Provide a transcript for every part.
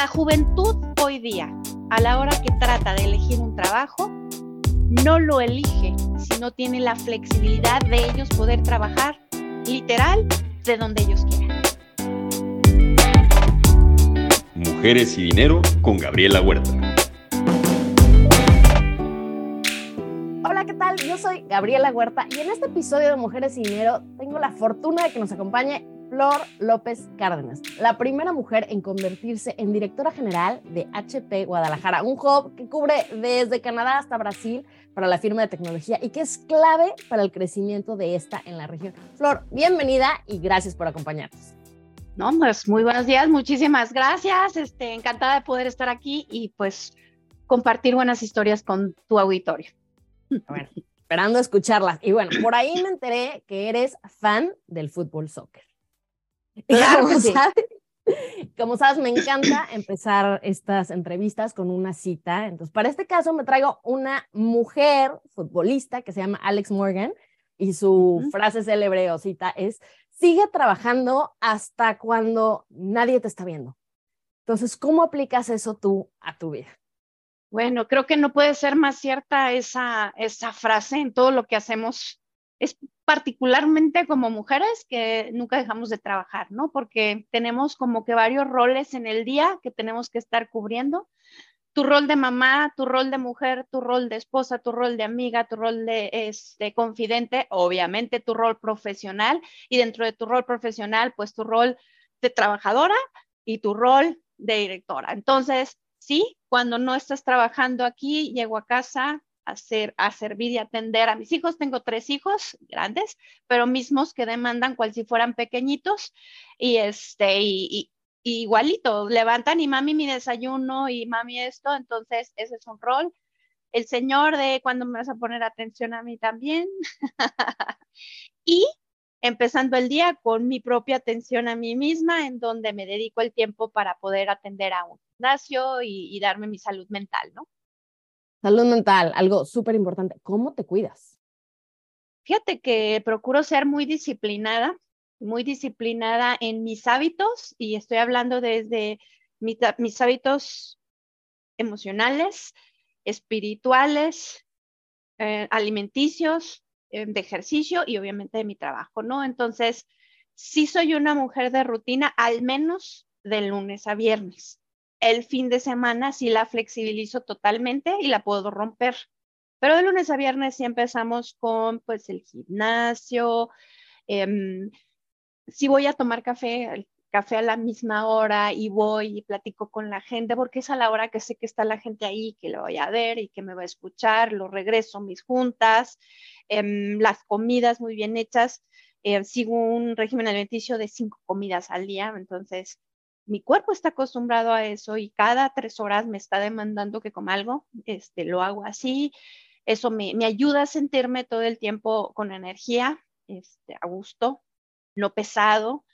La juventud hoy día, a la hora que trata de elegir un trabajo, no lo elige si no tiene la flexibilidad de ellos poder trabajar literal de donde ellos quieran. Mujeres y Dinero con Gabriela Huerta. Hola, ¿qué tal? Yo soy Gabriela Huerta y en este episodio de Mujeres y Dinero tengo la fortuna de que nos acompañe Flor López Cárdenas, la primera mujer en convertirse en directora general de HP Guadalajara, un hub que cubre desde Canadá hasta Brasil para la firma de tecnología y que es clave para el crecimiento de esta en la región. Flor, bienvenida y gracias por acompañarnos. No, pues muy buenos días, muchísimas gracias. Este, encantada de poder estar aquí y pues compartir buenas historias con tu auditorio. Bueno, esperando escucharlas. Y bueno, por ahí me enteré que eres fan del fútbol soccer. Claro como, sí. sabes, como sabes, me encanta empezar estas entrevistas con una cita. Entonces, para este caso me traigo una mujer futbolista que se llama Alex Morgan y su frase célebre o cita es, sigue trabajando hasta cuando nadie te está viendo. Entonces, ¿cómo aplicas eso tú a tu vida? Bueno, creo que no puede ser más cierta esa, esa frase en todo lo que hacemos. Es particularmente como mujeres que nunca dejamos de trabajar, ¿no? Porque tenemos como que varios roles en el día que tenemos que estar cubriendo. Tu rol de mamá, tu rol de mujer, tu rol de esposa, tu rol de amiga, tu rol de este, confidente, obviamente tu rol profesional y dentro de tu rol profesional, pues tu rol de trabajadora y tu rol de directora. Entonces, sí, cuando no estás trabajando aquí, llego a casa hacer, a servir y atender a mis hijos. Tengo tres hijos grandes, pero mismos que demandan cual si fueran pequeñitos y este, y, y- y igualito, levantan y mami mi desayuno y mami esto, entonces ese es un rol. El señor de cuando me vas a poner atención a mí también. y empezando el día con mi propia atención a mí misma, en donde me dedico el tiempo para poder atender a un gimnasio y, y darme mi salud mental, ¿no? Salud mental, algo súper importante. ¿Cómo te cuidas? Fíjate que procuro ser muy disciplinada, muy disciplinada en mis hábitos y estoy hablando desde mis hábitos emocionales, espirituales, eh, alimenticios, eh, de ejercicio y obviamente de mi trabajo, ¿no? Entonces, sí soy una mujer de rutina, al menos de lunes a viernes. El fin de semana sí la flexibilizo totalmente y la puedo romper. Pero de lunes a viernes sí empezamos con pues el gimnasio. em, si voy a tomar café, café a la misma hora y voy y platico con la gente, porque es a la hora que sé que está la gente ahí, que lo voy a ver y que me va a escuchar, lo regreso mis juntas, em, las comidas muy bien hechas. eh, sigo un régimen alimenticio de cinco comidas al día, entonces mi cuerpo está acostumbrado a eso y cada tres horas me está demandando que coma algo, este, lo hago así. Eso me, me ayuda a sentirme todo el tiempo con energía, este, a gusto, no pesado.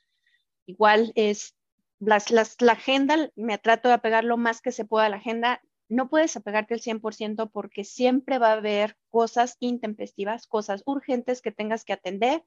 Igual es las, las, la agenda, me trato de apegar lo más que se pueda a la agenda. No puedes apegarte al 100% porque siempre va a haber cosas intempestivas, cosas urgentes que tengas que atender.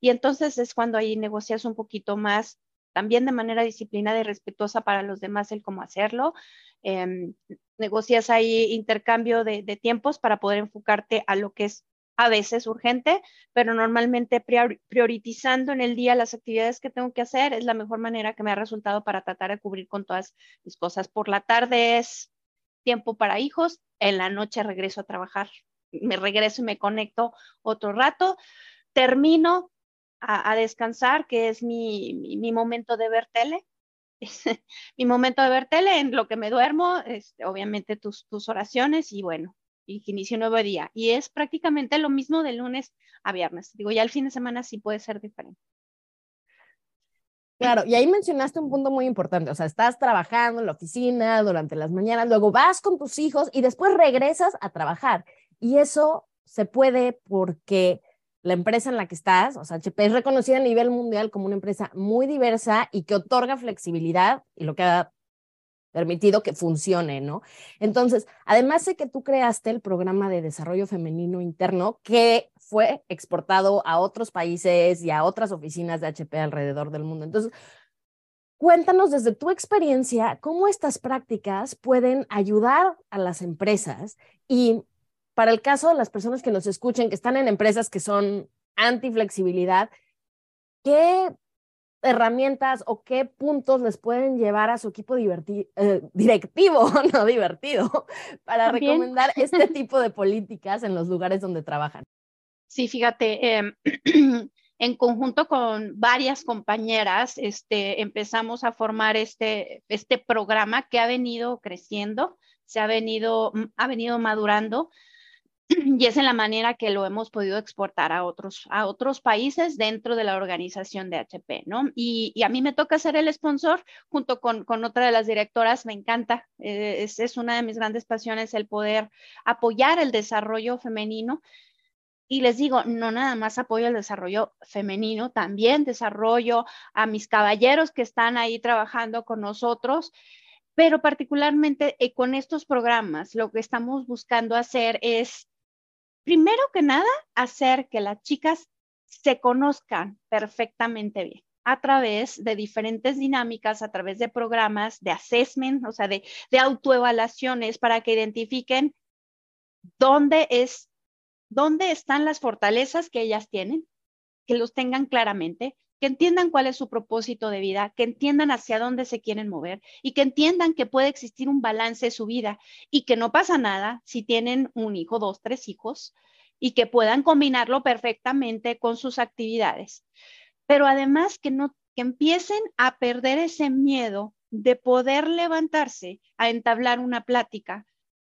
Y entonces es cuando ahí negocias un poquito más, también de manera disciplinada y respetuosa para los demás el cómo hacerlo. Em, negocias ahí intercambio de, de tiempos para poder enfocarte a lo que es a veces urgente, pero normalmente prior- priorizando en el día las actividades que tengo que hacer es la mejor manera que me ha resultado para tratar de cubrir con todas mis cosas. Por la tarde es tiempo para hijos, en la noche regreso a trabajar, me regreso y me conecto otro rato, termino a, descansar, que es mi, mi, mi momento de ver tele, mi momento de ver tele, en lo que me duermo, este, obviamente tus, tus oraciones y bueno, y que inicie un nuevo día. Y es prácticamente lo mismo de lunes a viernes. Digo, ya el fin de semana sí puede ser diferente. Claro, y ahí mencionaste un punto muy importante, o sea, estás trabajando en la oficina durante las mañanas, luego vas con tus hijos y después regresas a trabajar. Y eso se puede porque la empresa en la que estás, o sea, HP es reconocida a nivel mundial como una empresa muy diversa y que otorga flexibilidad y lo que ha permitido que funcione, ¿no? Entonces, además sé que tú creaste el programa de desarrollo femenino interno que fue exportado a otros países y a otras oficinas de HP alrededor del mundo. Entonces, Cuéntanos desde tu experiencia cómo estas prácticas pueden ayudar a las empresas y para el caso de las personas que nos escuchen, que están en empresas que son anti-flexibilidad, ¿qué herramientas o qué puntos les pueden llevar a su equipo eh, directivo, no divertido, para recomendar este tipo de políticas en los lugares donde trabajan? Sí, fíjate, em, en conjunto con varias compañeras, este, empezamos a formar este, este programa que ha venido creciendo, se ha venido, mm, ha venido madurando y es en la manera que lo hemos podido exportar a otros, a otros países dentro de la organización de HP, ¿no? Y, a mí me toca ser el sponsor junto con, con otra de las directoras, me encanta, eh, es, es una de mis grandes pasiones el poder apoyar el desarrollo femenino y les digo, no nada más apoyo el desarrollo femenino, también desarrollo a mis caballeros que están ahí trabajando con nosotros, pero particularmente eh, con estos programas, lo que estamos buscando hacer es, primero que nada, hacer que las chicas se conozcan perfectamente bien a través de diferentes dinámicas, a través de programas de assessment, o sea, de, autoevaluaciones para que identifiquen dónde es dónde están las fortalezas que ellas tienen, que los tengan claramente, que entiendan cuál es su propósito de vida, que entiendan hacia dónde se quieren mover y que entiendan que puede existir un balance en su vida y que no pasa nada si tienen un hijo, dos, tres hijos y que puedan combinarlo perfectamente con sus actividades. Pero además que no que empiecen a perder ese miedo de poder levantarse a entablar una plática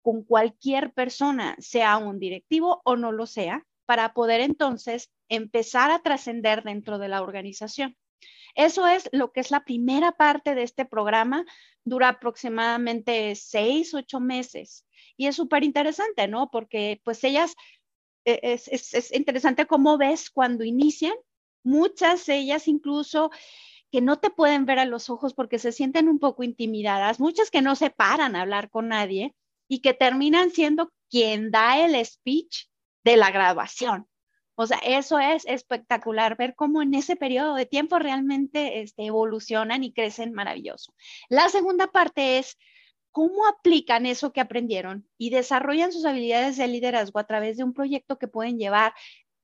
con cualquier persona, sea un directivo o no lo sea, para poder entonces empezar a trascender dentro de la organización. Eso es lo que es la primera parte de este programa. Dura aproximadamente seis, ocho meses. Y es súper interesante, ¿no? Porque pues ellas, e, es, es, es interesante cómo ves cuando inician, muchas ellas incluso que no te pueden ver a los ojos porque se sienten un poco intimidadas, muchas que no se paran a hablar con nadie y que terminan siendo quien da el speech de la graduación. O sea, eso es espectacular, ver cómo en ese periodo de tiempo realmente este, evolucionan y crecen maravilloso. La segunda parte es cómo aplican eso que aprendieron y desarrollan sus habilidades de liderazgo a través de un proyecto que pueden llevar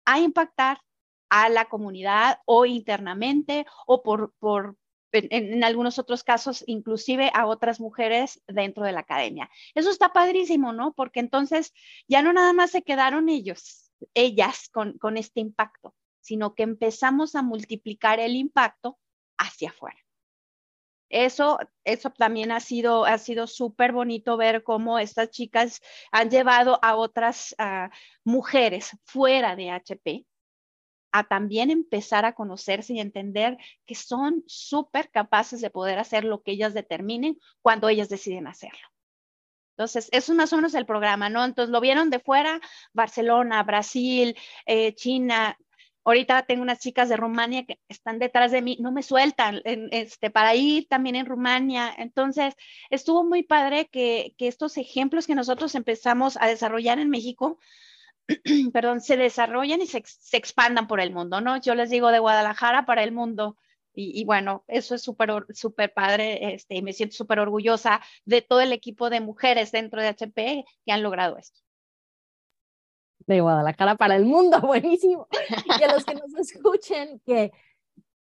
a impactar a la comunidad o internamente o por, por en, algunos otros casos, inclusive a otras mujeres dentro de la academia. Eso está padrísimo, ¿no? Porque entonces ya no nada más se quedaron ellos, ellas con, con este impacto, sino que empezamos a multiplicar el impacto hacia afuera. Eso, eso también ha sido, ha sido súper bonito ver cómo estas chicas han llevado a otras uh, mujeres fuera de HP a también empezar a conocerse y entender que son súper capaces de poder hacer lo que ellas determinen cuando ellas deciden hacerlo. Entonces, es más o menos el programa, ¿no? Entonces, lo vieron de fuera, Barcelona, Brasil, eh, China. Ahorita tengo unas chicas de Rumania que están detrás de mí, no me sueltan este, para ir también en Rumania. Entonces, estuvo muy padre que, que estos ejemplos que nosotros empezamos a desarrollar en México, perdón, se desarrollan y se, se, expandan por el mundo, ¿no? Yo les digo de Guadalajara para el mundo. Y, bueno, eso es súper, súper padre este, y me siento súper orgullosa de todo el equipo de mujeres dentro de HP que han logrado esto. De Guadalajara para el mundo, buenísimo. Y a los que nos escuchen, que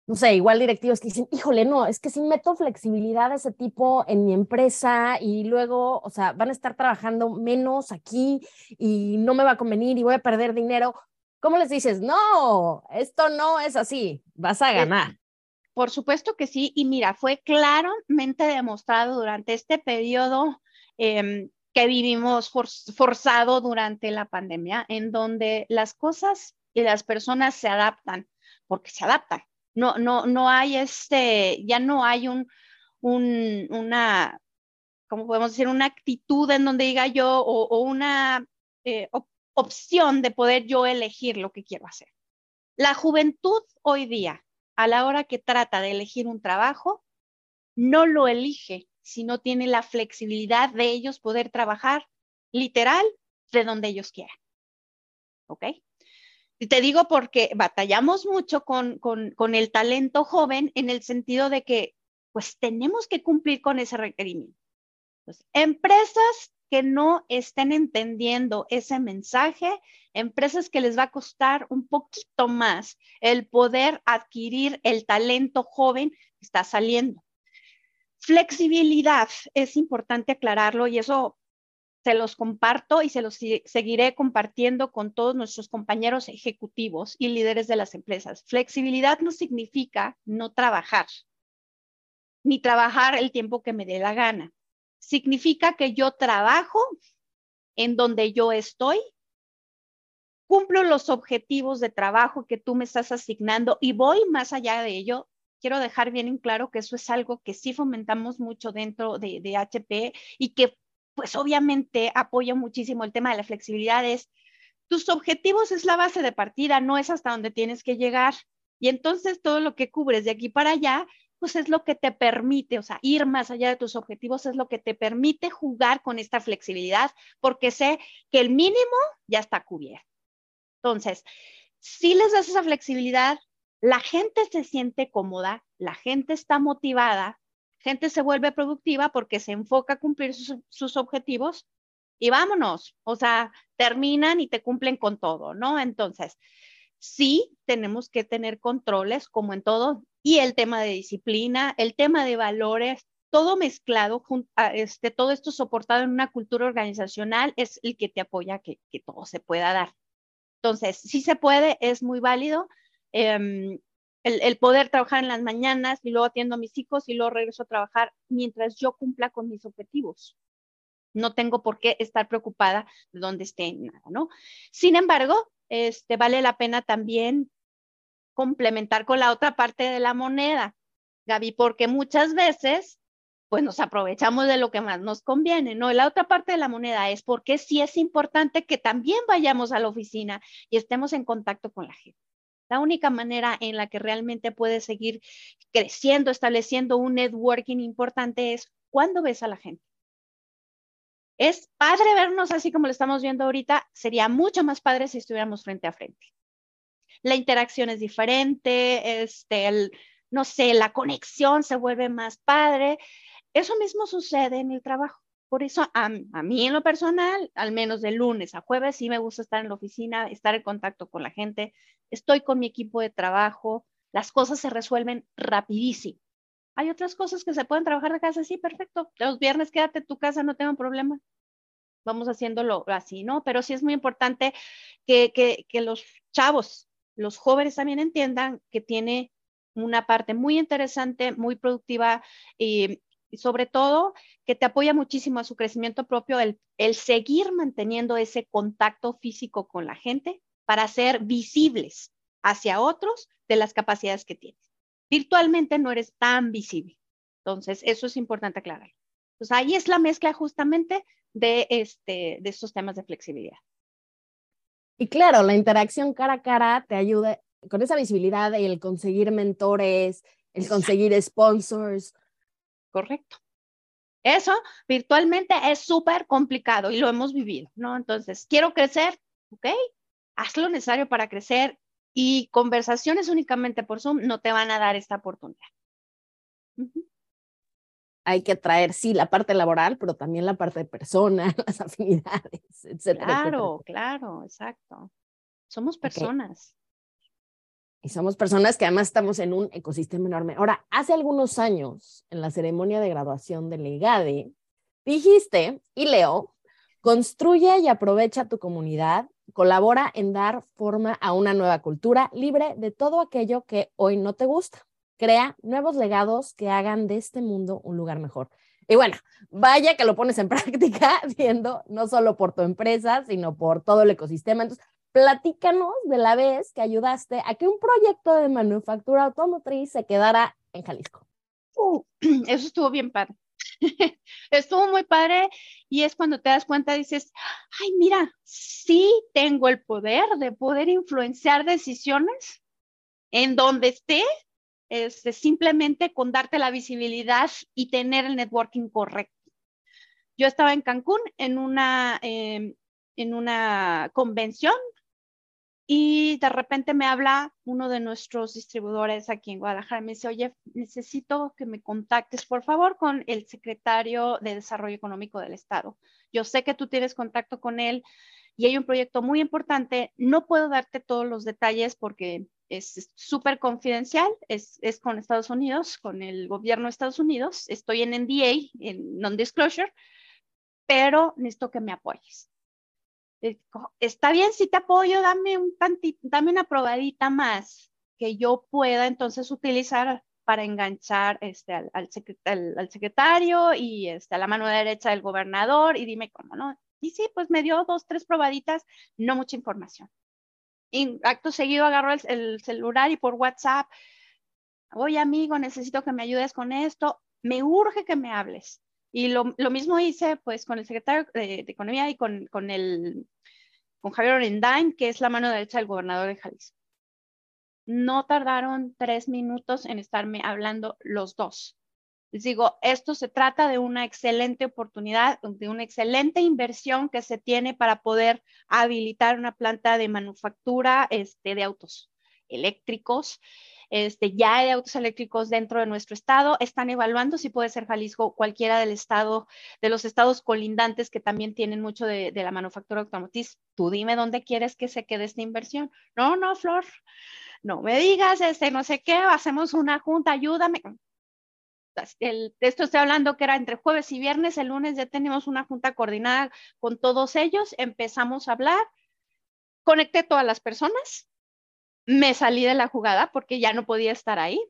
no sé, igual directivos que dicen, híjole, no, es que si meto flexibilidad de ese tipo en mi empresa y luego, o sea, van a estar trabajando menos aquí y no me va a convenir y voy a perder dinero. ¿Cómo les dices? No, esto no es así, vas a ganar. Por supuesto que sí, y mira, fue claramente demostrado durante este periodo em, que vivimos forzado durante la pandemia, en donde las cosas y las personas se adaptan, porque se adaptan no, no, no hay este, ya no hay un, un, una, ¿cómo podemos decir? Una actitud en donde diga yo o, una eh, opción de poder yo elegir lo que quiero hacer. La juventud hoy día, a la hora que trata de elegir un trabajo, no lo elige si no tiene la flexibilidad de ellos poder trabajar literal de donde ellos quieran. ¿Ok? Y te digo porque batallamos mucho con, con, el talento joven en el sentido de que pues tenemos que cumplir con ese requerimiento. empresas que no estén entendiendo ese mensaje, empresas que les va a costar un poquito más el poder adquirir el talento joven que está saliendo. Flexibilidad, es importante aclararlo y eso se los comparto y se los seguiré compartiendo con todos nuestros compañeros ejecutivos y líderes de las empresas. Flexibilidad no significa no trabajar, ni trabajar el tiempo que me dé la gana. Significa que yo trabajo en donde yo estoy, cumplo los objetivos de trabajo que tú me estás asignando y voy más allá de ello. Quiero dejar bien en claro que eso es algo que sí fomentamos mucho dentro de, de HP y que pues obviamente apoya muchísimo el tema de la flexibilidad. Es, tus objetivos es la base de partida, no es hasta donde tienes que llegar. Y entonces todo lo que cubres de aquí para allá pues es lo que te permite, o sea, ir más allá de tus objetivos es lo que te permite jugar con esta flexibilidad, porque sé que el mínimo ya está cubierto. Entonces, si les das esa flexibilidad, la gente se siente cómoda, la gente está motivada, gente se vuelve productiva porque se enfoca a cumplir sus, objetivos y vámonos, o sea, terminan y te cumplen con todo, ¿no? Entonces, sí tenemos que tener controles, como en todo, y el tema de disciplina, el tema de valores, todo mezclado, este, todo esto soportado en una cultura organizacional es el que te apoya que, todo se pueda dar. Entonces, si se puede, es muy válido. Em, el, poder trabajar en las mañanas y luego atiendo a mis hijos y luego regreso a trabajar mientras yo cumpla con mis objetivos. No tengo por qué estar preocupada de dónde esté nada, ¿no? Sin embargo, este, vale la pena también complementar con la otra parte de la moneda, Gaby, porque muchas veces pues nos aprovechamos de lo que más nos conviene, ¿no? la otra parte de la moneda es porque sí es importante que también vayamos a la oficina y estemos en contacto con la gente. La única manera en la que realmente puedes seguir creciendo, estableciendo un networking importante es cuando ves a la gente. Es padre vernos así como lo estamos viendo ahorita, sería mucho más padre si estuviéramos frente a frente la interacción es diferente, este, el, no sé, la conexión se vuelve más padre. Eso mismo sucede en el trabajo. Por eso a, mí en lo personal, al menos de lunes a jueves, sí me gusta estar en la oficina, estar en contacto con la gente. Estoy con mi equipo de trabajo, las cosas se resuelven rapidísimo. Hay otras cosas que se pueden trabajar de casa, sí, perfecto. Los viernes quédate en tu casa, no tengo problema. Vamos haciéndolo así, ¿no? Pero sí es muy importante que, que, que los chavos los jóvenes también entiendan que tiene una parte muy interesante, muy productiva y, sobre todo que te apoya muchísimo a su crecimiento propio el, el seguir manteniendo ese contacto físico con la gente para ser visibles hacia otros de las capacidades que tienes. Virtualmente no eres tan visible. Entonces, eso es importante aclarar. Pues ahí es la mezcla justamente de, este, de estos temas de flexibilidad. Y claro, la interacción cara a cara te ayuda con esa visibilidad, el conseguir mentores, el conseguir sponsors. Correcto. Eso virtualmente es súper complicado y lo hemos vivido, ¿no? Entonces, quiero crecer, ¿ok? Haz lo necesario para crecer y conversaciones únicamente por Zoom no te van a dar esta oportunidad hay que traer, sí, la parte laboral, pero también la parte de persona, las afinidades, etcétera. Claro, claro, exacto. Somos personas. Y somos personas que además estamos en un ecosistema enorme. Ahora, hace algunos años, en la ceremonia de graduación de Legade, dijiste, y leo, construye y aprovecha tu comunidad, colabora en dar forma a una nueva cultura libre de todo aquello que hoy no te gusta crea nuevos legados que hagan de este mundo un lugar mejor. Y bueno, vaya que lo pones en práctica, viendo no solo por tu empresa, sino por todo el ecosistema. Entonces, platícanos de la vez que ayudaste a que un proyecto de manufactura automotriz se quedara en Jalisco. Uh, eso estuvo bien padre. estuvo muy padre y es cuando te das cuenta, dices, ay, mira, sí tengo el poder de poder influenciar decisiones en donde esté es simplemente con darte la visibilidad y tener el networking correcto. Yo estaba en Cancún en una, em, en una convención y de repente me habla uno de nuestros distribuidores aquí en Guadalajara. Me dice, oye, necesito que me contactes, por favor, con el secretario de Desarrollo Económico del Estado. Yo sé que tú tienes contacto con él y hay un proyecto muy importante. No puedo darte todos los detalles porque es súper confidencial, es, es, con Estados Unidos, con el gobierno de Estados Unidos. Estoy en NDA, en non-disclosure, pero necesito que me apoyes. Está bien si te apoyo, dame, un dame una probadita más que yo pueda entonces utilizar para enganchar este, al, secretario y este, a la mano derecha del gobernador y dime cómo, ¿no? Y sí, pues me dio dos, tres probaditas, no mucha información. Acto seguido agarro el, el celular y por WhatsApp, oye amigo, necesito que me ayudes con esto, me urge que me hables. Y lo, mismo hice pues con el secretario de, de Economía y con, con, el, con Javier Orendain, que es la mano derecha del gobernador de Jalisco. No tardaron tres minutos en estarme hablando los dos. Les digo, esto se trata de una excelente oportunidad, de una excelente inversión que se tiene para poder habilitar una planta de manufactura este, de autos eléctricos este, ya hay autos eléctricos dentro de nuestro estado. Están evaluando si puede ser Jalisco cualquiera del estado, de los estados colindantes que también tienen mucho de, la manufactura automotriz. Tú dime dónde quieres que se quede esta inversión. No, no, Flor, no me digas, este, no sé qué, hacemos una junta, ayúdame. Esto estoy hablando que era entre jueves y viernes, el lunes ya tenemos una junta coordinada con todos ellos, empezamos a hablar, conecté todas las personas, me salí de la jugada porque ya no podía estar ahí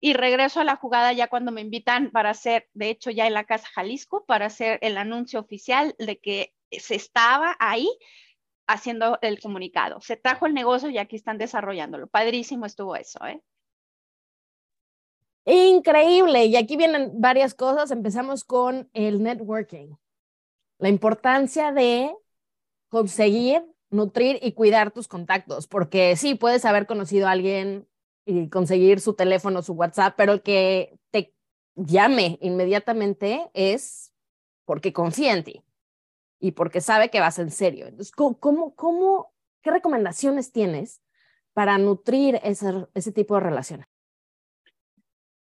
y regreso a la jugada ya cuando me invitan para hacer, de hecho ya en la Casa Jalisco, para hacer el anuncio oficial de que se estaba ahí haciendo el comunicado. Se trajo el negocio y aquí están desarrollándolo. Padrísimo estuvo eso, ¿eh? Increíble. Y aquí vienen varias cosas. Empezamos con el networking. La importancia de conseguir nutrir y cuidar tus contactos, porque sí, puedes haber conocido a alguien y conseguir su teléfono, su WhatsApp, pero el que te llame inmediatamente es porque confía en ti y porque sabe que vas en serio. Entonces, ¿cómo, cómo, qué recomendaciones tienes para nutrir ese, ese tipo de relaciones?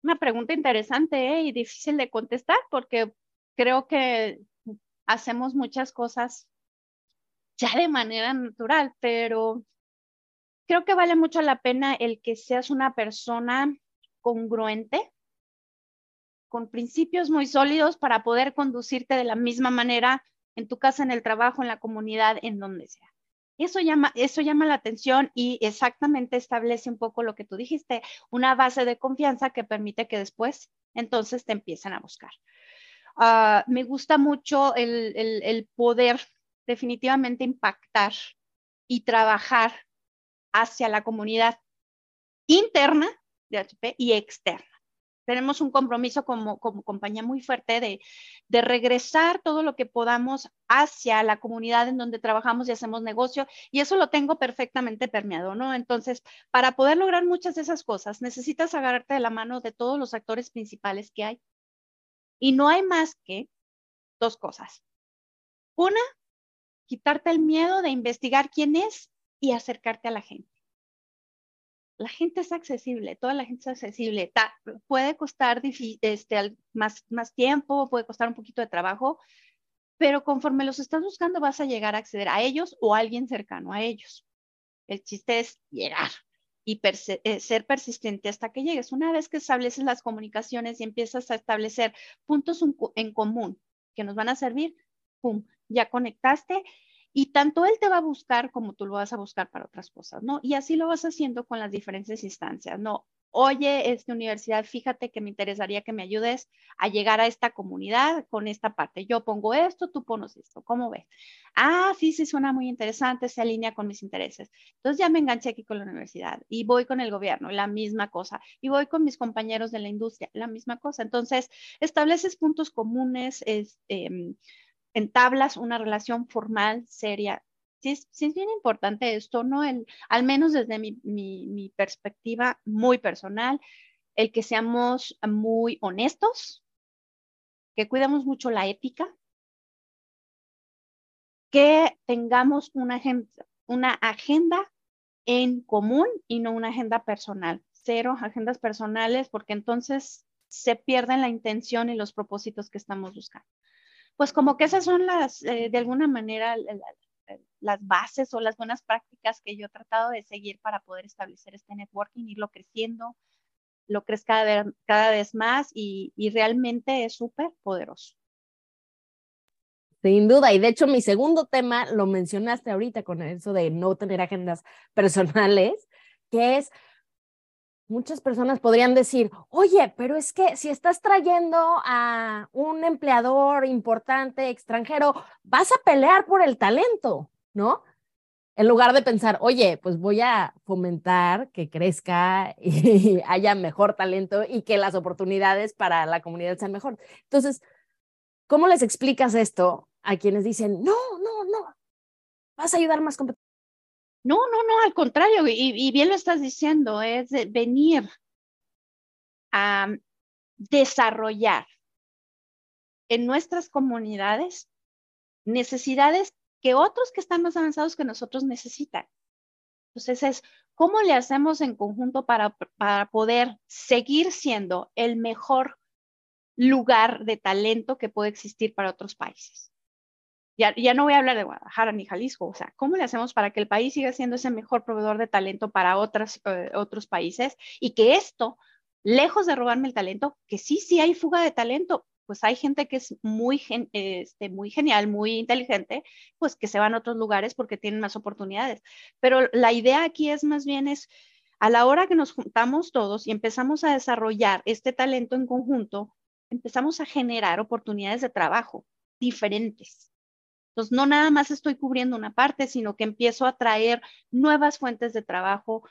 Una pregunta interesante ¿eh? y difícil de contestar porque creo que hacemos muchas cosas ya de manera natural, pero creo que vale mucho la pena el que seas una persona congruente, con principios muy sólidos para poder conducirte de la misma manera en tu casa, en el trabajo, en la comunidad, en donde sea. Eso llama, eso llama la atención y exactamente establece un poco lo que tú dijiste, una base de confianza que permite que después entonces te empiecen a buscar. Uh, me gusta mucho el, el, el poder definitivamente impactar y trabajar hacia la comunidad interna de HP y externa. Tenemos un compromiso como, como compañía muy fuerte de, de regresar todo lo que podamos hacia la comunidad en donde trabajamos y hacemos negocio, y eso lo tengo perfectamente permeado, ¿no? Entonces, para poder lograr muchas de esas cosas, necesitas agarrarte de la mano de todos los actores principales que hay. Y no hay más que dos cosas. Una, quitarte el miedo de investigar quién es y acercarte a la gente. La gente es accesible, toda la gente es accesible. puede costar este, más, más tiempo, puede costar un poquito de trabajo, pero conforme los estás buscando vas a llegar a acceder a ellos o a alguien cercano a ellos. El chiste es llegar y eh, ser persistente hasta que llegues. Una vez que estableces las comunicaciones y empiezas a establecer puntos en común que nos van a servir, ¡pum! Ya conectaste y tanto él te va a buscar como tú lo vas a buscar para otras cosas, ¿no? Y así lo vas haciendo con las diferentes instancias, ¿no? Oye, esta universidad, fíjate que me interesaría que me ayudes a llegar a esta comunidad con esta parte. Yo pongo esto, tú pones esto. ¿Cómo ves? Ah, sí, sí, suena muy interesante, se alinea con mis intereses. Entonces ya me enganché aquí con la universidad y voy con el gobierno, la misma cosa. Y voy con mis compañeros de la industria, la misma cosa. Entonces, estableces puntos comunes, este entablas una relación formal, seria. Sí es, bien importante esto, ¿no? El, al menos desde mi, mi perspectiva muy personal, el que seamos muy honestos, que cuidemos mucho la ética, que tengamos una agenda, una agenda en común y no una agenda personal. Cero agendas personales porque entonces se pierden la intención y los propósitos que estamos buscando. Pues como que esas son las, eh, de alguna manera, las bases o las buenas prácticas que yo he tratado de seguir para poder establecer este networking, irlo creciendo, lo vez, cada vez más y, y realmente es súper poderoso. Sin duda, y de hecho mi segundo tema lo mencionaste ahorita con eso de no tener agendas personales, que es muchas personas podrían decir, oye, pero es que si estás trayendo a un empleador importante extranjero, vas a pelear por el talento, ¿no? En lugar de pensar, oye, pues voy a fomentar que crezca y haya mejor talento y que las oportunidades para la comunidad sean mejor. Entonces, ¿cómo les explicas esto a quienes dicen, no, no, no, vas a ayudar más competentes? No, no, no, al contrario, y, bien lo estás diciendo, es venir a desarrollar en nuestras comunidades necesidades que otros que están más avanzados que nosotros necesitan. Entonces es, ¿cómo le hacemos en conjunto para, para poder seguir siendo el mejor lugar de talento que puede existir para otros países? Ya, no voy a hablar de Guadalajara ni Jalisco, o sea, ¿cómo le hacemos para que el país siga siendo ese mejor proveedor de talento para otras, eh, otros países y que esto, lejos de robarme el talento, que sí, sí hay fuga de talento, pues hay gente que es muy, este, muy genial, muy inteligente, pues que se van a otros lugares porque tienen más oportunidades. Pero la idea aquí es más bien es, a la hora que nos juntamos todos y empezamos a desarrollar este talento en conjunto, empezamos a generar oportunidades de trabajo diferentes. Entonces, no nada más estoy cubriendo una parte, sino que empiezo a traer nuevas fuentes de trabajo,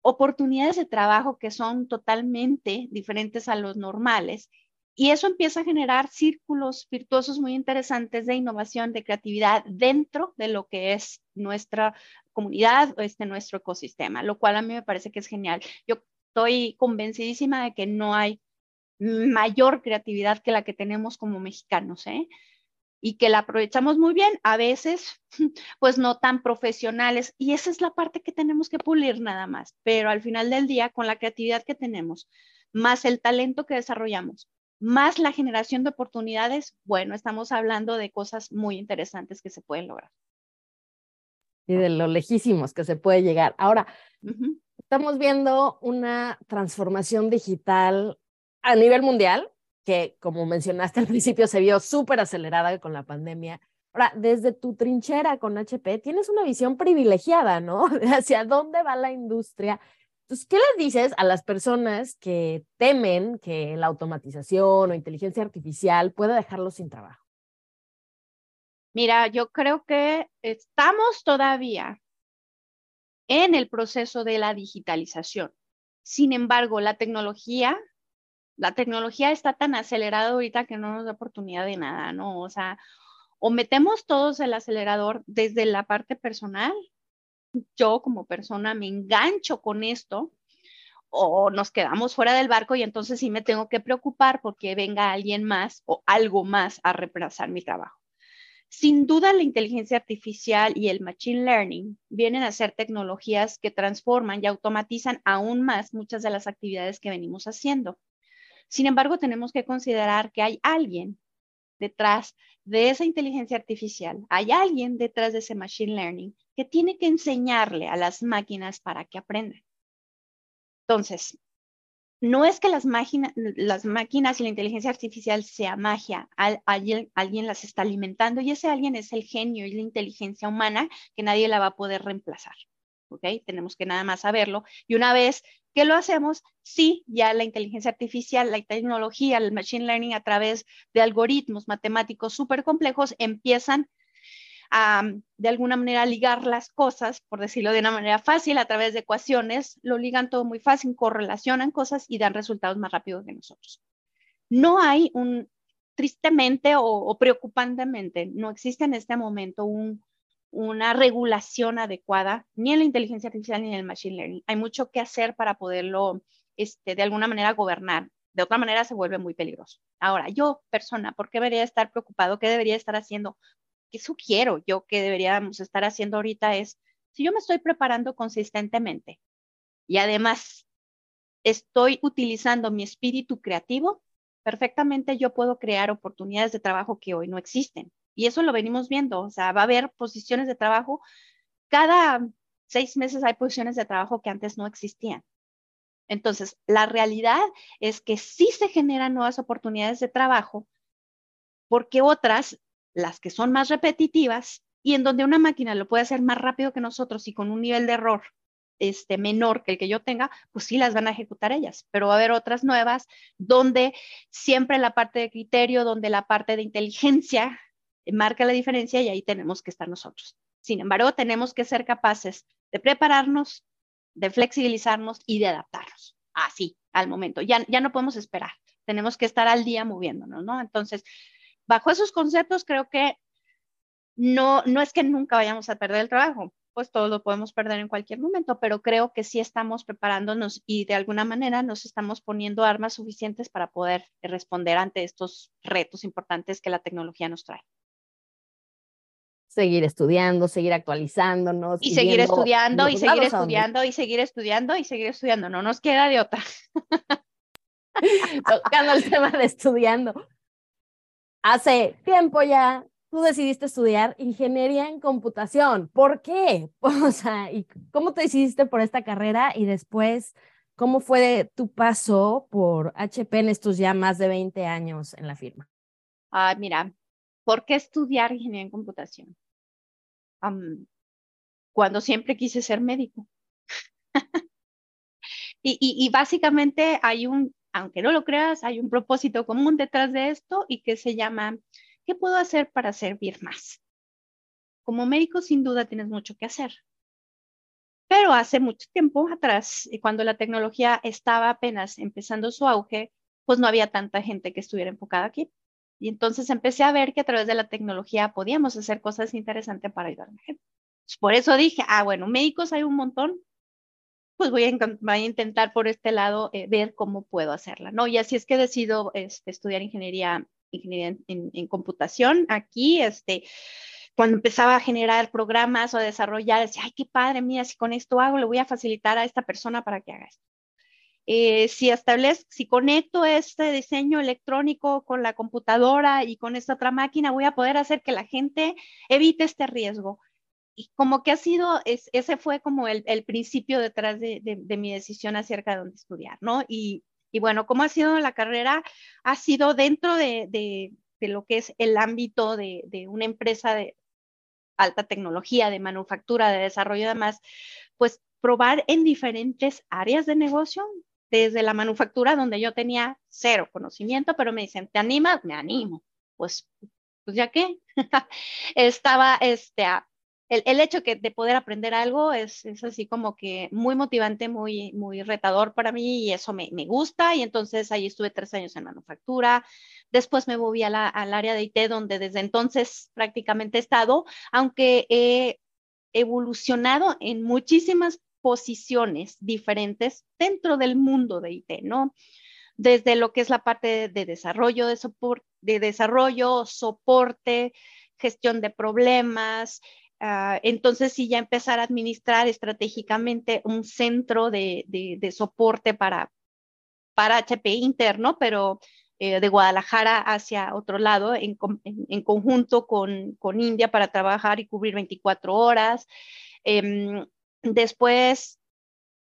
oportunidades de trabajo que son totalmente diferentes a los normales. Y eso empieza a generar círculos virtuosos muy interesantes de innovación, de creatividad dentro de lo que es nuestra comunidad, este nuestro ecosistema, lo cual a mí me parece que es genial. Yo estoy convencidísima de que no hay mayor creatividad que la que tenemos como mexicanos, ¿eh? Y que la aprovechamos muy bien, a veces pues no tan profesionales y esa es la parte que tenemos que pulir nada más, pero al final del día con la creatividad que tenemos, más el talento que desarrollamos, más la generación de oportunidades, bueno, estamos hablando de cosas muy interesantes que se pueden lograr. Y de lo lejísimos que se puede llegar. Ahora, estamos viendo una transformación digital a nivel mundial, que, como mencionaste al principio, se vio súper acelerada con la pandemia. Ahora, desde tu trinchera con HP, tienes una visión privilegiada, ¿no? Hacia dónde va la industria. Entonces, ¿qué les dices a las personas que temen que la automatización o inteligencia artificial pueda dejarlos sin trabajo? Mira, yo creo que estamos todavía en el proceso de la digitalización. Sin embargo, la tecnología la tecnología está tan acelerada ahorita que no nos da oportunidad de nada, ¿no? O sea, o metemos todos el acelerador desde la parte personal, yo como persona me engancho con esto, o nos quedamos fuera del barco y entonces sí me tengo que preocupar porque venga alguien más o algo más a reemplazar mi trabajo. Sin duda, la inteligencia artificial y el machine learning vienen a ser tecnologías que transforman y automatizan aún más muchas de las actividades que venimos haciendo. Sin embargo, tenemos que considerar que hay alguien detrás de esa inteligencia artificial, hay alguien detrás de ese machine learning que tiene que enseñarle a las máquinas para que aprendan. Entonces, no es que las, las máquinas y la inteligencia artificial sea magia, alguien las está alimentando y ese alguien es el genio y la inteligencia humana que nadie la va a poder reemplazar. ¿Ok? Tenemos que nada más saberlo. Y una vez que lo hacemos, sí, ya la inteligencia artificial, la tecnología, el machine learning a través de algoritmos matemáticos súper complejos empiezan a, de alguna manera, ligar las cosas, por decirlo de una manera fácil, a través de ecuaciones, lo ligan todo muy fácil, correlacionan cosas y dan resultados más rápidos que nosotros. No hay un, tristemente o, o preocupantemente, no existe en este momento un una regulación adecuada ni en la inteligencia artificial ni en el machine learning. Hay mucho que hacer para poderlo, este, de alguna manera, gobernar. De otra manera, se vuelve muy peligroso. Ahora, yo, persona, ¿por qué debería estar preocupado? ¿Qué debería estar haciendo? ¿Qué sugiero yo que deberíamos estar haciendo ahorita? Es Si yo me estoy preparando consistentemente y además estoy utilizando mi espíritu creativo, perfectamente yo puedo crear oportunidades de trabajo que hoy no existen. Y eso lo venimos viendo, o sea, va a haber posiciones de trabajo, cada seis meses hay posiciones de trabajo que antes no existían. Entonces, la realidad es que sí se generan nuevas oportunidades de trabajo porque otras, las que son más repetitivas y en donde una máquina lo puede hacer más rápido que nosotros y con un nivel de error este, menor que el que yo tenga, pues sí las van a ejecutar ellas, pero va a haber otras nuevas donde siempre la parte de criterio, donde la parte de inteligencia marca la diferencia y ahí tenemos que estar nosotros. Sin embargo, tenemos que ser capaces de prepararnos, de flexibilizarnos y de adaptarnos así al momento. Ya, ya no podemos esperar, tenemos que estar al día moviéndonos, ¿no? Entonces, bajo esos conceptos, creo que no, no es que nunca vayamos a perder el trabajo, pues todo lo podemos perder en cualquier momento, pero creo que sí estamos preparándonos y de alguna manera nos estamos poniendo armas suficientes para poder responder ante estos retos importantes que la tecnología nos trae. Seguir estudiando, seguir actualizándonos. Y, seguir estudiando, y seguir estudiando, y seguir estudiando, y seguir estudiando. No nos queda de otra. Tocando el tema de estudiando. Hace tiempo ya tú decidiste estudiar ingeniería en computación. ¿Por qué? O sea, ¿y cómo te decidiste por esta carrera y después cómo fue tu paso por HP en estos ya más de 20 años en la firma? Ah, mira, ¿por qué estudiar ingeniería en computación? cuando siempre quise ser médico. y, y básicamente hay un, aunque no lo creas, hay un propósito común detrás de esto y que se llama ¿Qué puedo hacer para servir más? Como médico, sin duda, tienes mucho que hacer. Pero hace mucho tiempo atrás, cuando la tecnología estaba apenas empezando su auge, pues no había tanta gente que estuviera enfocada aquí. Y entonces empecé a ver que a través de la tecnología podíamos hacer cosas interesantes para ayudar a la gente. Por eso dije, ah, bueno, médicos hay un montón, pues voy a, intentar por este lado eh, ver cómo puedo hacerla, ¿no? Y así es que decido este, estudiar ingeniería ingeniería en, computación aquí, este, cuando empezaba a generar programas o a desarrollar, decía, ay, qué padre, mira, si con esto hago, le voy a facilitar a esta persona para que haga esto. Eh, si establezco, si conecto este diseño electrónico con la computadora y con esta otra máquina, voy a poder hacer que la gente evite este riesgo. Y como que ha sido, ese fue como el, principio detrás de, de, mi decisión acerca de dónde estudiar, ¿no? Y y bueno, ¿cómo ha sido la carrera? Ha sido dentro de, lo que es el ámbito de, una empresa de alta tecnología, de manufactura, de desarrollo y demás, pues probar en diferentes áreas de negocio, desde la manufactura donde yo tenía cero conocimiento, pero me dicen, ¿te animas? Me animo. Pues, pues ya que estaba este, el, hecho que, de poder aprender algo es, es, así como que muy motivante, muy, muy retador para mí y eso me, me, gusta. Y entonces ahí estuve tres años en manufactura. Después me moví al área de IT, donde desde entonces prácticamente he estado, aunque he evolucionado en muchísimas posiciones diferentes dentro del mundo de IT, ¿no? Desde lo que es la parte de, desarrollo, de, soporte, de desarrollo, soporte, gestión de problemas, Ah, entonces, sí, ya empezar a administrar estratégicamente un centro de, soporte para, para HP interno, pero eh, de Guadalajara hacia otro lado, en, conjunto con, India para trabajar y cubrir 24 horas. Em, después,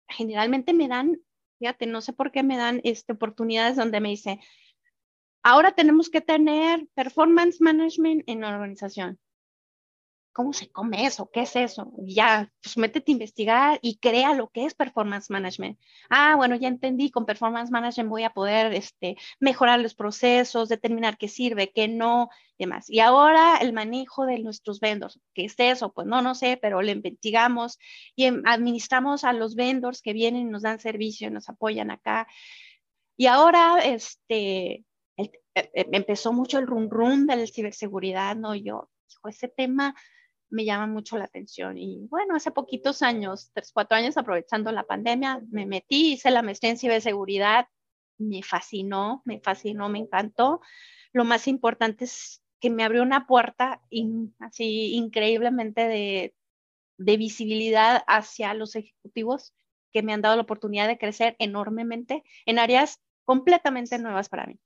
generalmente me dan, fíjate, no sé por qué me dan este, oportunidades donde me dice, ahora tenemos que tener performance management en la organización. ¿Cómo se come eso? ¿Qué es eso? ya, pues métete a investigar y crea lo que es performance management. Ah, bueno, ya entendí, con performance management voy a poder este, mejorar los procesos, determinar qué sirve, qué no, demás. Y ahora el manejo de nuestros vendors, ¿qué es eso? Pues no, no sé, pero le investigamos y em, administramos a los vendors que vienen y nos dan servicio, nos apoyan acá. Y ahora, este, e, e, empezó mucho el run run de la ciberseguridad, ¿no? Yo, dijo, ese tema me llama mucho la atención. Y bueno, hace poquitos años, tres, cuatro años, aprovechando la pandemia, me metí, hice la maestría en ciberseguridad, me fascinó, me fascinó, me encantó. Lo más importante es que me abrió una puerta así increíblemente de de visibilidad hacia los ejecutivos que me han dado la oportunidad de crecer enormemente en áreas completamente nuevas para mí.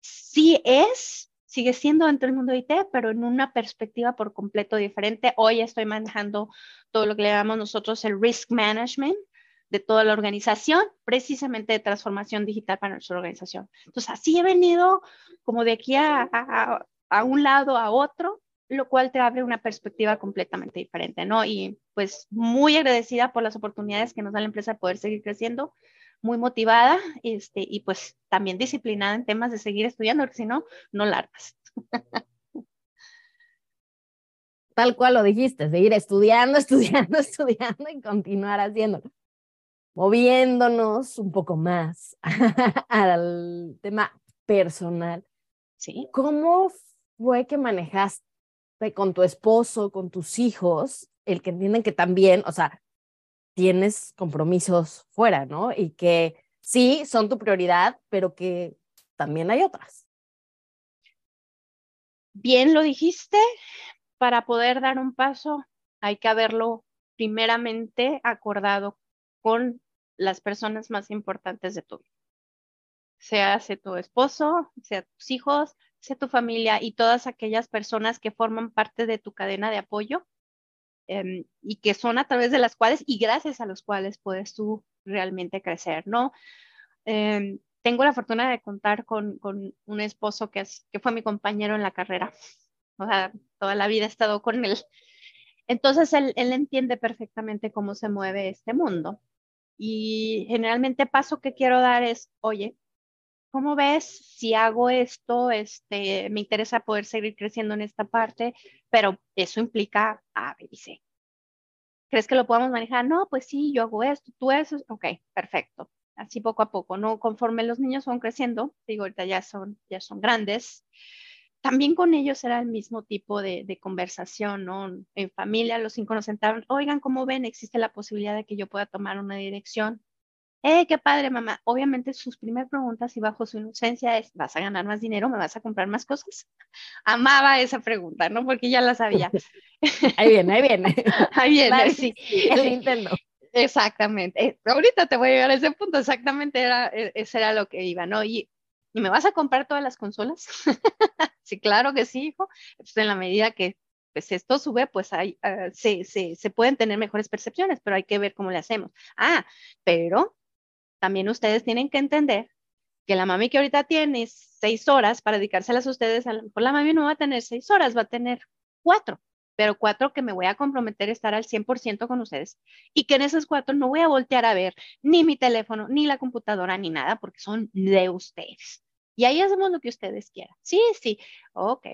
Sí es, sigue siendo dentro del mundo de IT, pero en una perspectiva por completo diferente. Hoy estoy manejando todo lo que le llamamos nosotros el risk management de toda la organización, precisamente de transformación digital para nuestra organización. Entonces, así he venido como de aquí a, a, un lado a otro, lo cual te abre una perspectiva completamente diferente, ¿no? Y pues muy agradecida por las oportunidades que nos da la empresa de poder seguir creciendo, muy motivada este, y pues también disciplinada en temas de seguir estudiando, porque si no, no largas. Tal cual lo dijiste, seguir estudiando, estudiando, estudiando y continuar haciéndolo. Moviéndonos un poco más al tema personal. Sí. ¿Cómo fue que manejaste con tu esposo, con tus hijos, el que entienden que también, o sea, tienes compromisos fuera, ¿no? Y que sí son tu prioridad, pero que también hay otras. Bien lo dijiste, para poder dar un paso hay que haberlo primeramente acordado con las personas más importantes de tu vida. Sea, sea tu esposo, sea tus hijos, sea tu familia y todas aquellas personas que forman parte de tu cadena de apoyo em, y que son a través de las cuales y gracias a los cuales puedes tú realmente crecer, ¿no? Em, tengo la fortuna de contar con, con un esposo que, es, que fue mi compañero en la carrera, o sea, toda la vida he estado con él. Entonces, él, él entiende perfectamente cómo se mueve este mundo. Y generalmente paso que quiero dar es, oye, ¿cómo ves si hago esto? Este, me interesa poder seguir creciendo en esta parte, pero eso implica A, B y C. ¿Crees que lo podamos manejar? No, pues sí, yo hago esto, tú eso. Ok, perfecto. Así poco a poco, ¿no? Conforme los niños van creciendo, digo, ahorita ya son, ya son grandes, también con ellos era el mismo tipo de, conversación, ¿no? En familia, los cinco nos sentaron, oigan, ¿cómo ven? Existe la posibilidad de que yo pueda tomar una dirección ¡eh, qué padre, mamá! Obviamente sus primeras preguntas y bajo su inocencia es, ¿vas a ganar más dinero? ¿Me vas a comprar más cosas? Amaba esa pregunta, ¿no? Porque ya la sabía. Ahí viene, ahí viene. ahí viene, sí. El Nintendo. Exactamente. Eh, ahorita te voy a llegar a ese punto, exactamente era, e, ese era lo que iba, ¿no? Y, ¿y me vas a comprar todas las consolas? sí, claro que sí, hijo. Pues en la medida que pues esto sube, pues hay, uh, se, se, se, pueden tener mejores percepciones, pero hay que ver cómo le hacemos. Ah, pero también ustedes tienen que entender que la mami que ahorita tiene seis horas para dedicárselas a ustedes, a lo la mami no va a tener seis horas, va a tener cuatro, pero cuatro que me voy a comprometer a estar al 100% con ustedes y que en esas cuatro no voy a voltear a ver ni mi teléfono, ni la computadora, ni nada, porque son de ustedes. Y ahí hacemos lo que ustedes quieran. Sí, sí, ok.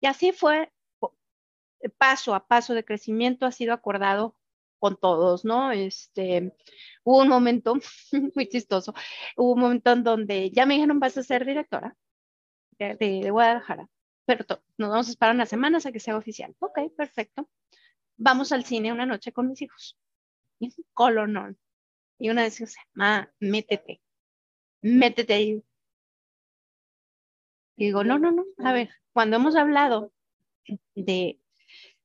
Y así fue, paso a paso de crecimiento ha sido acordado con todos, ¿no? Este, hubo un momento muy chistoso, hubo un momento en donde ya me dijeron, vas a ser directora de, de, Guadalajara, pero nos vamos a esperar unas semanas a que sea oficial. Ok, perfecto. Vamos al cine una noche con mis hijos. Y un colonón. Y una vez dice, ma, métete, métete ahí. Y digo, no, no, no, a ver, cuando hemos hablado de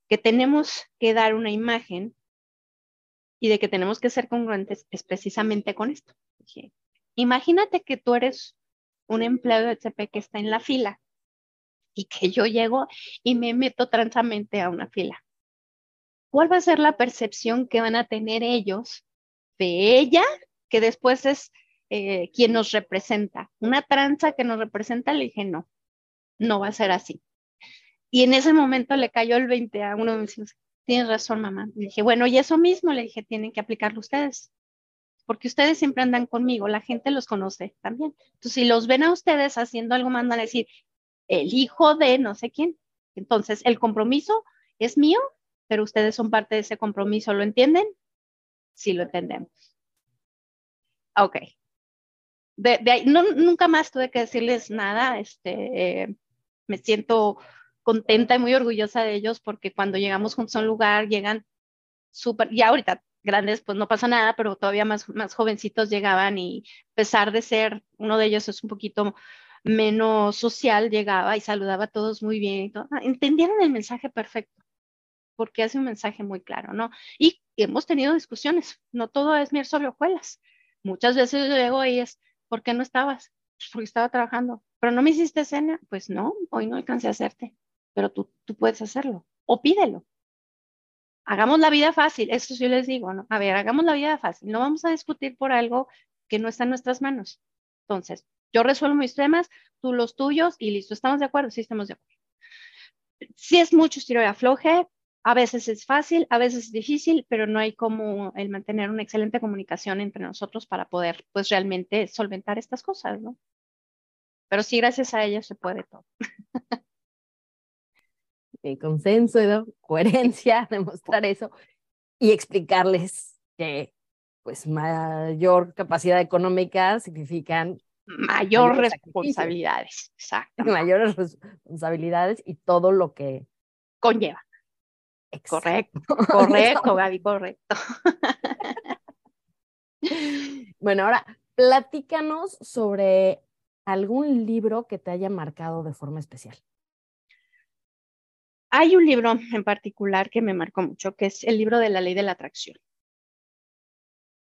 que tenemos que dar una imagen y de que tenemos que ser congruentes es precisamente con esto. Dije, imagínate que tú eres un empleado de HP que está en la fila y que yo llego y me meto transamente a una fila. ¿Cuál va a ser la percepción que van a tener ellos de ella, que después es eh, quien nos representa? Una tranza que nos representa, le dije, no, no va a ser así. Y en ese momento le cayó el 20 a uno de mis hijos tienes razón, mamá. Le dije, bueno, y eso mismo le dije, tienen que aplicarlo ustedes, porque ustedes siempre andan conmigo, la gente los conoce también. Entonces, si los ven a ustedes haciendo algo, mandan a decir, el hijo de no sé quién. Entonces, el compromiso es mío, pero ustedes son parte de ese compromiso, ¿lo entienden? Sí, lo entendemos. Ok. De, ahí, nunca más tuve que decirles nada, este, eh, me siento contenta y muy orgullosa de ellos porque cuando llegamos juntos a un lugar llegan súper, ya ahorita grandes pues no pasa nada, pero todavía más, más jovencitos llegaban y a pesar de ser, uno de ellos es un poquito menos social, llegaba y saludaba a todos muy bien. Ah, entendieron el mensaje perfecto. porque hace un mensaje muy claro, ¿no? Y hemos tenido discusiones, no todo es miel sobre hojuelas. Muchas veces yo llego y es, ¿por qué no estabas? Pues porque estaba trabajando. ¿Pero no me hiciste cena? Pues no, hoy no alcancé a hacerte, pero tú, tú puedes hacerlo o pídelo. Hagamos la vida fácil, eso sí les digo, ¿no? A ver, hagamos la vida fácil, no vamos a discutir por algo que no está en nuestras manos. Entonces, yo resuelvo mis temas, tú los tuyos y listo, ¿estamos de acuerdo? Sí, estamos de acuerdo. Si es mucho estiro y afloje, a veces es fácil, a veces es difícil, pero no hay como el mantener una excelente comunicación entre nosotros para poder, pues, realmente solventar estas cosas, ¿no? Pero sí, gracias a ellos se puede todo. consenso, coherencia, demostrar eso y explicarles que pues mayor capacidad económica significan mayor responsabilidades, exacto. Mayores responsabilidades y todo lo que conlleva. Correcto, correcto, Gaby, correcto. bueno, ahora platícanos sobre algún libro que te haya marcado de forma especial. Hay un libro en particular que me marcó mucho, que es el libro de la ley de la atracción.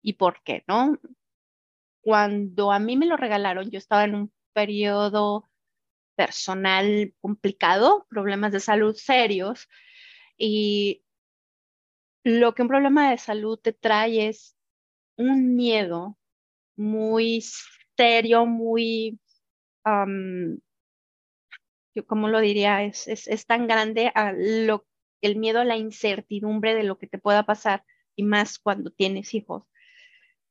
¿Y por qué? ¿No? Cuando a mí me lo regalaron, yo estaba en un periodo personal complicado, problemas de salud serios, y lo que un problema de salud te trae es un miedo muy serio, muy, yo como lo diría, es, es, tan grande a lo, el miedo a la incertidumbre de lo que te pueda pasar y más cuando tienes hijos.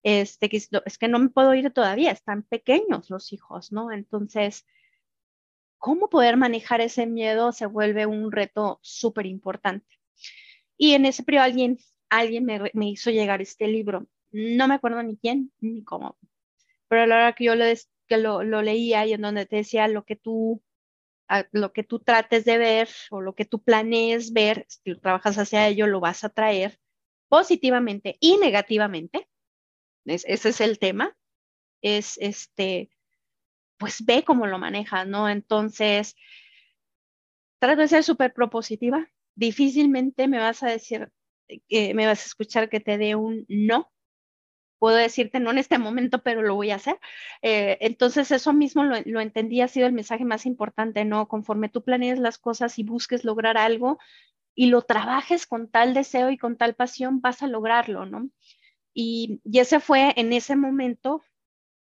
Este, que es que no me puedo ir todavía, están pequeños los hijos, ¿no? Entonces, cómo poder manejar ese miedo se vuelve un reto súper importante. Y en ese periodo alguien, alguien me, me, hizo llegar este libro. No me acuerdo ni quién ni cómo, pero a la hora que yo lo, que lo, lo leía y en donde te decía lo que tú lo que tú trates de ver o lo que tú planees ver, si trabajas hacia ello, lo vas a traer positivamente y negativamente. ese es el tema. Es este, pues ve cómo lo manejas, ¿no? Entonces, trata de ser súper propositiva. Difícilmente me vas a decir, que me vas a escuchar que te dé un no, puedo decirte no en este momento, pero lo voy a hacer. Eh, entonces, eso mismo lo, lo, entendí, ha sido el mensaje más importante, ¿no? Conforme tú planees las cosas y busques lograr algo y lo trabajes con tal deseo y con tal pasión, vas a lograrlo, ¿no? Y, y ese fue en ese momento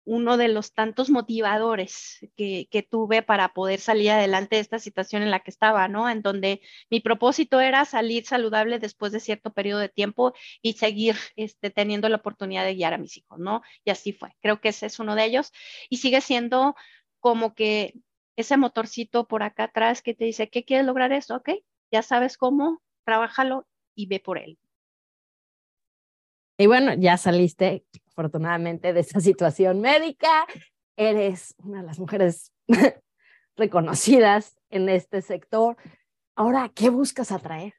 uno de los tantos motivadores que, tuve para poder salir adelante de esta situación en la que estaba, ¿no? En donde mi propósito era salir saludable después de cierto periodo de tiempo y seguir este, teniendo la oportunidad de guiar a mis hijos, ¿no? Y así fue. Creo que ese es uno de ellos. Y sigue siendo como que ese motorcito por acá atrás que te dice, ¿qué quieres lograr esto? Ok, ya sabes cómo, trabájalo y ve por él. Y bueno, ya saliste afortunadamente de esa situación médica. Eres una de las mujeres reconocidas en este sector. Ahora, ¿qué buscas atraer?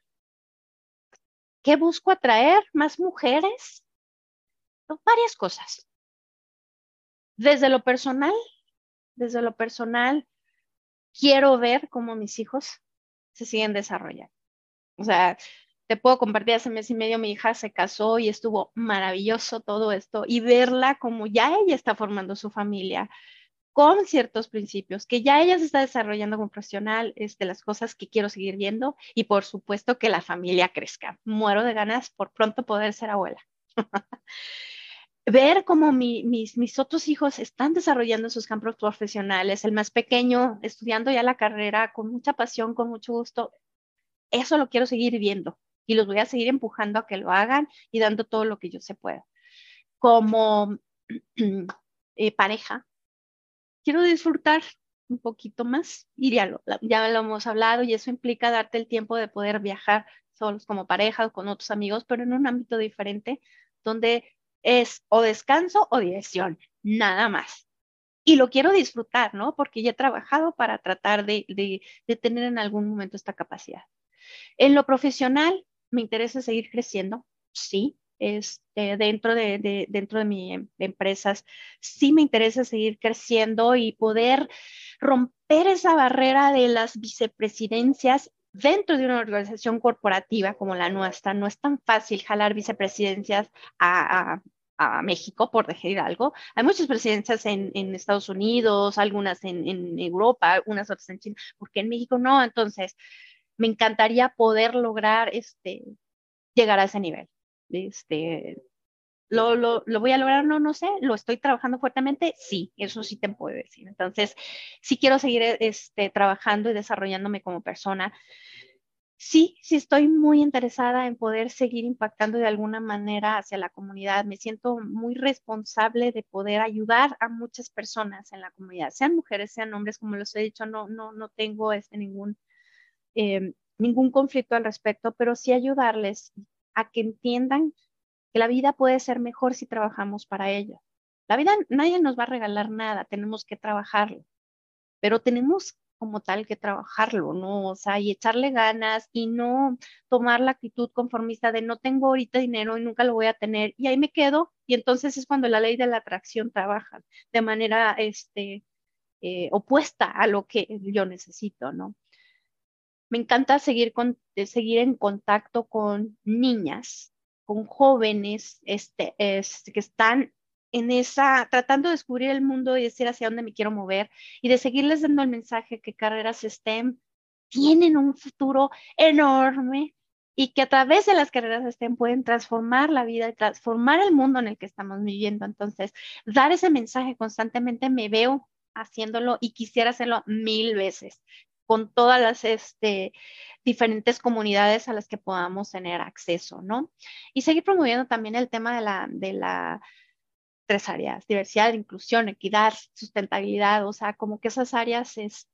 ¿Qué busco atraer? ¿Más mujeres? varias cosas. Desde lo personal, desde lo personal, quiero ver cómo mis hijos se siguen desarrollando. O sea, te puedo compartir, hace mes y medio mi hija se casó y estuvo maravilloso todo esto y verla como ya ella está formando su familia con ciertos principios, que ya ella se está desarrollando como profesional, es de las cosas que quiero seguir viendo y por supuesto que la familia crezca. Muero de ganas por pronto poder ser abuela. Ver cómo mis, mis otros hijos están desarrollando sus campos profesionales, el más pequeño estudiando ya la carrera con mucha pasión, con mucho gusto, eso lo quiero seguir viendo y los voy a seguir empujando a que lo hagan y dando todo lo que yo se pueda. Como eh, pareja, quiero disfrutar un poquito más y ya lo, ya lo hemos hablado y eso implica darte el tiempo de poder viajar solos como pareja o con otros amigos, pero en un ámbito diferente donde es o descanso o diversión, nada más. Y lo quiero disfrutar, ¿no? Porque ya he trabajado para tratar de, de, de tener en algún momento esta capacidad. En lo profesional, me interesa seguir creciendo, sí, este, dentro de, dentro de mi em, empresas, sí me interesa seguir creciendo y poder romper esa barrera de las vicepresidencias, dentro de una organización corporativa como la nuestra, no es tan fácil jalar vicepresidencias a, México, por decir algo. Hay muchas presidencias en, Estados Unidos, algunas en, Europa, algunas otras en China, porque en México no. Entonces, me encantaría poder lograr este, llegar a ese nivel. Este, ¿Lo, lo, lo voy a lograr? No, no sé. ¿Lo estoy trabajando fuertemente? Sí, eso sí te puedo decir. Entonces, sí quiero seguir este, trabajando y desarrollándome como persona sí, sí estoy muy interesada en poder seguir impactando de alguna manera hacia la comunidad. Me siento muy responsable de poder ayudar a muchas personas en la comunidad, sean mujeres, sean hombres, como les he dicho, no, no, no tengo este, ningún, eh, ningún conflicto al respecto, pero sí ayudarles a que entiendan que la vida puede ser mejor si trabajamos para ella. La vida nadie nos va a regalar nada, tenemos que trabajarlo, pero tenemos como tal que trabajarlo, ¿no? O sea, y echarle ganas y no tomar la actitud conformista de no tengo ahorita dinero y nunca lo voy a tener y ahí me quedo y entonces es cuando la ley de la atracción trabaja de manera este, eh, opuesta a lo que yo necesito, ¿no? Me encanta seguir, con, seguir en contacto con niñas, con jóvenes este, que están en esa, tratando de descubrir el mundo y decir hacia dónde me quiero mover y de seguirles dando el mensaje que carreras STEM tienen un futuro enorme y que a través de las carreras STEM pueden transformar la vida y transformar el mundo en el que estamos viviendo. Entonces, dar ese mensaje constantemente me veo haciéndolo y quisiera hacerlo mil veces con todas las este, diferentes comunidades a las que podamos tener acceso, ¿no? Y seguir promoviendo también el tema de la, de la tres áreas, diversidad, inclusión, equidad, sustentabilidad, o sea, como que esas áreas es,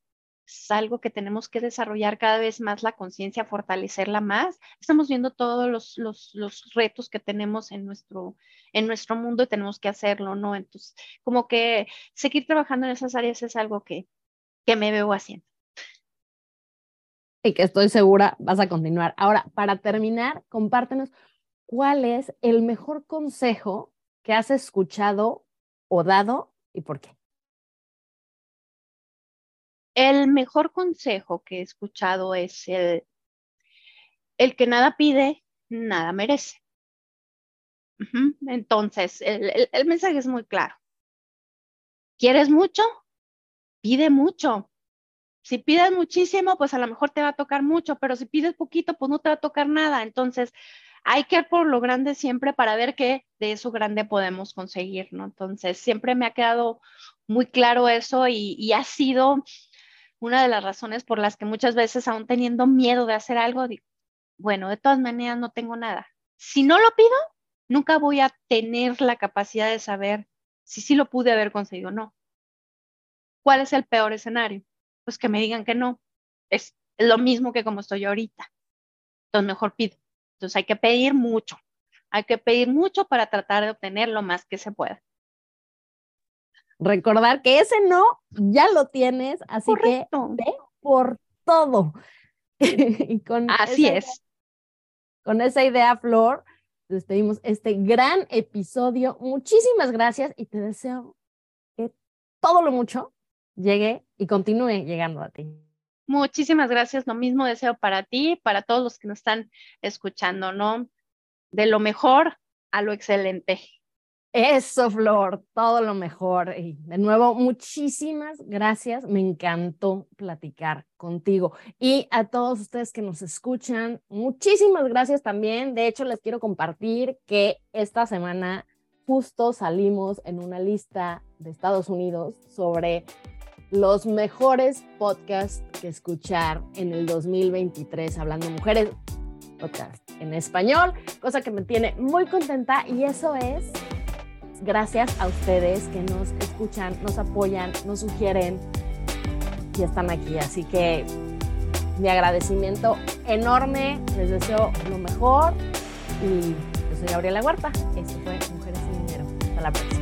algo que tenemos que desarrollar cada vez más la conciencia, fortalecerla más. Estamos viendo todos los, retos que tenemos en nuestro, mundo y tenemos que hacerlo, ¿no? Entonces, como que seguir trabajando en esas áreas es algo que me veo haciendo. Y que estoy segura vas a continuar. Ahora, para terminar, compártenos cuál es el mejor consejo que has escuchado o dado y por qué? El mejor consejo que he escuchado es el, el que nada pide, nada merece. Entonces, el, el mensaje es muy claro. ¿Quieres mucho? Pide mucho. Si pides muchísimo, pues a lo mejor te va a tocar mucho, pero si pides poquito, pues no te va a tocar nada. Entonces, hay que ir por lo grande siempre para ver qué de eso grande podemos conseguir, ¿no? Entonces, siempre me ha quedado muy claro eso y, ha sido una de las razones por las que muchas veces, aún teniendo miedo de hacer algo, digo, bueno, de todas maneras no tengo nada. Si no lo pido, nunca voy a tener la capacidad de saber si sí lo pude haber conseguido o no. ¿Cuál es el peor escenario? Pues que me digan que no. Es lo mismo que como estoy ahorita. Entonces mejor pido. Entonces hay que pedir mucho, hay que pedir mucho para tratar de obtener lo más que se pueda. Recordar que ese no ya lo tienes, así que ve por todo. y con así es. con esa idea, Flor, despedimos este gran episodio. Muchísimas gracias y te deseo que todo lo mucho llegue y continúe llegando a ti. Muchísimas gracias. Lo mismo deseo para ti, para todos los que nos están escuchando, ¿no? De lo mejor a lo excelente. Eso, Flor, todo lo mejor. Y de nuevo, muchísimas gracias. Me encantó platicar contigo. Y a todos ustedes que nos escuchan, muchísimas gracias también. De hecho, les quiero compartir que esta semana justo salimos en una lista de Estados Unidos sobre los mejores podcasts que escuchar en el 2023, hablando mujeres, podcast en español, cosa que me tiene muy contenta y eso es gracias a ustedes que nos escuchan, nos apoyan, nos sugieren y están aquí. Así que mi agradecimiento enorme, les deseo lo mejor y yo soy Gabriela Huerta. Esto fue Mujeres sin Dinero. Hasta la próxima.